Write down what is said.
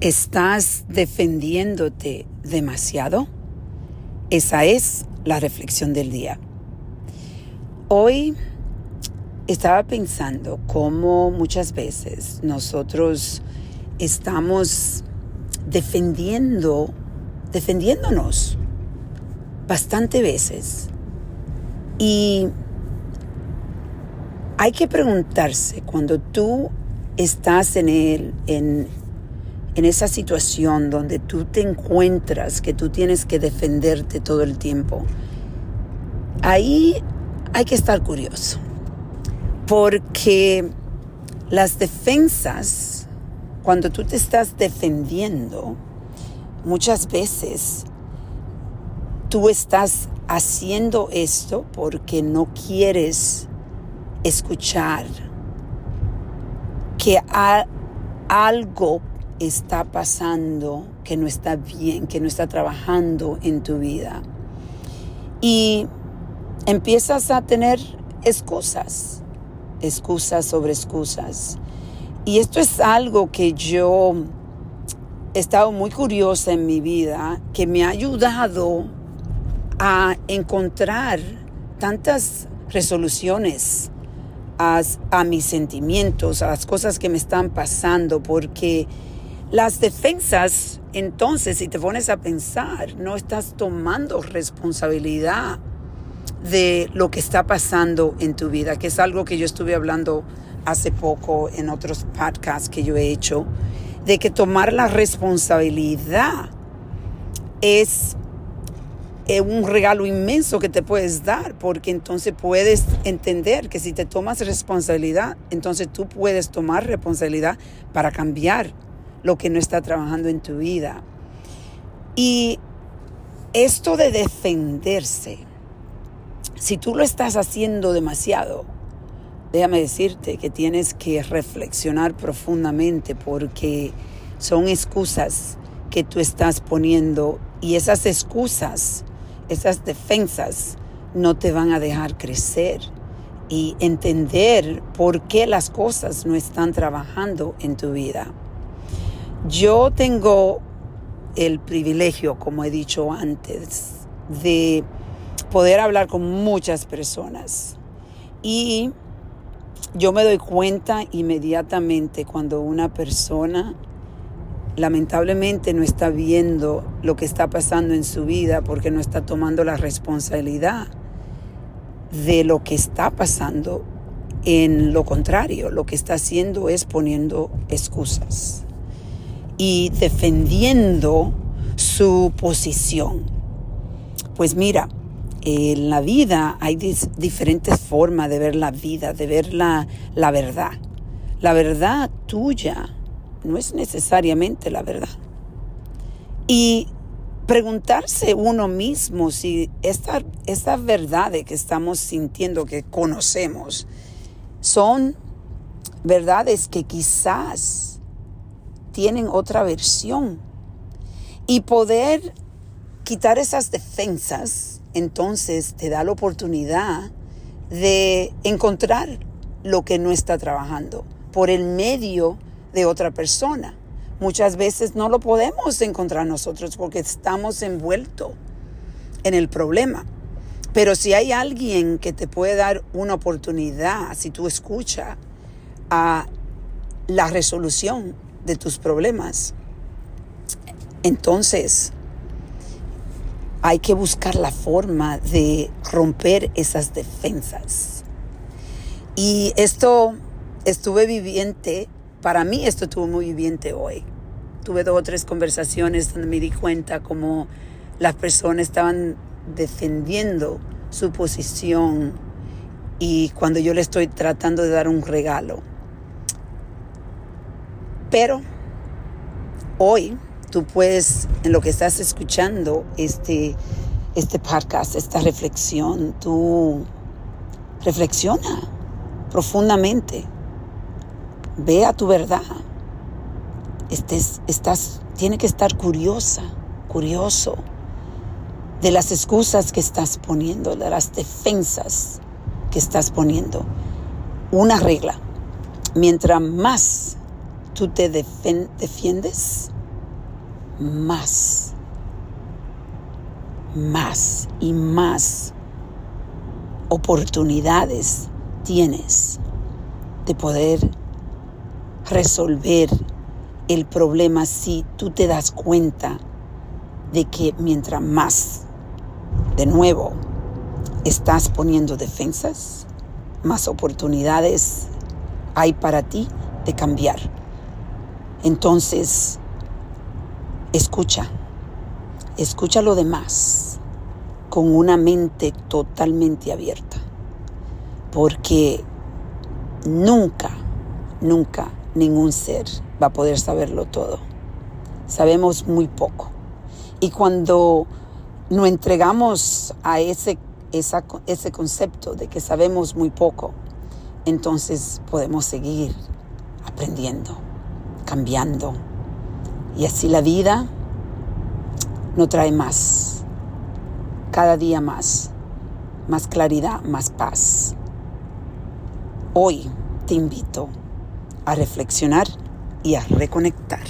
¿Estás defendiéndote demasiado? Esa es la reflexión del día. Hoy estaba pensando cómo muchas veces nosotros estamos defendiendo, defendiéndonos bastante veces. Y hay que preguntarse cuando tú estás en, el, en, en esa situación donde tú te encuentras que tú tienes que defenderte todo el tiempo, ahí hay que estar curioso. Porque las defensas, cuando tú te estás defendiendo, muchas veces tú estás haciendo esto porque no quieres escuchar que algo está pasando que no está bien, que no está trabajando en tu vida. Y empiezas a tener excusas, excusas sobre excusas. Y esto es algo que yo he estado muy curiosa en mi vida, que me ha ayudado a encontrar tantas resoluciones a, a mis sentimientos, a las cosas que me están pasando, porque las defensas, entonces, si te pones a pensar, no estás tomando responsabilidad de lo que está pasando en tu vida, que es algo que yo estuve hablando hace poco en otros podcasts que yo he hecho, de que tomar la responsabilidad es eh, un regalo inmenso que te puedes dar, porque entonces puedes entender que si te tomas responsabilidad, entonces tú puedes tomar responsabilidad para cambiar lo que no está trabajando en tu vida. Y esto de defenderse, si tú lo estás haciendo demasiado, déjame decirte que tienes que reflexionar profundamente porque son excusas que tú estás poniendo y esas excusas, esas defensas no te van a dejar crecer y entender por qué las cosas no están trabajando en tu vida. Yo tengo el privilegio, como he dicho antes, de poder hablar con muchas personas. Y yo me doy cuenta inmediatamente cuando una persona lamentablemente no está viendo lo que está pasando en su vida porque no está tomando la responsabilidad de lo que está pasando. En lo contrario, lo que está haciendo es poniendo excusas y defendiendo su posición. Pues mira, en la vida hay diferentes formas de ver la vida, de ver la, la verdad. La verdad tuya no es necesariamente la verdad. Y preguntarse uno mismo si estas esta verdades que estamos sintiendo, que conocemos, son verdades que quizás tienen otra versión. Y poder quitar esas defensas, entonces te da la oportunidad de encontrar lo que no está trabajando por el medio de otra persona. Muchas veces no lo podemos encontrar nosotros porque estamos envueltos en el problema. Pero si hay alguien que te puede dar una oportunidad, si tú escuchas a la resolución de tus problemas. Entonces, hay que buscar la forma de romper esas defensas. Y esto estuve viviente, para mí esto estuvo muy viviente hoy. Tuve dos o tres conversaciones donde me di cuenta como las personas estaban defendiendo su posición y cuando yo le estoy tratando de dar un regalo. Pero hoy tú puedes, en lo que estás escuchando, este, este podcast, esta reflexión, tú reflexiona profundamente. Ve a tu verdad. Estés, estás, tiene que estar curiosa, curioso de las excusas que estás poniendo, de las defensas que estás poniendo. Una regla. Mientras más tú te defiendes, más, más y más oportunidades tienes de poder resolver el problema si tú te das cuenta de que mientras más, de nuevo, estás poniendo defensas, más oportunidades hay para ti de cambiar. Entonces, escucha, escucha lo demás con una mente totalmente abierta, porque nunca, nunca ningún ser va a poder saberlo todo. Sabemos muy poco. Y cuando nos entregamos a ese, ese concepto de que sabemos muy poco, entonces podemos seguir aprendiendo, cambiando. Y así la vida nos trae más, cada día más, más claridad, más paz. Hoy te invito a reflexionar y a reconectar.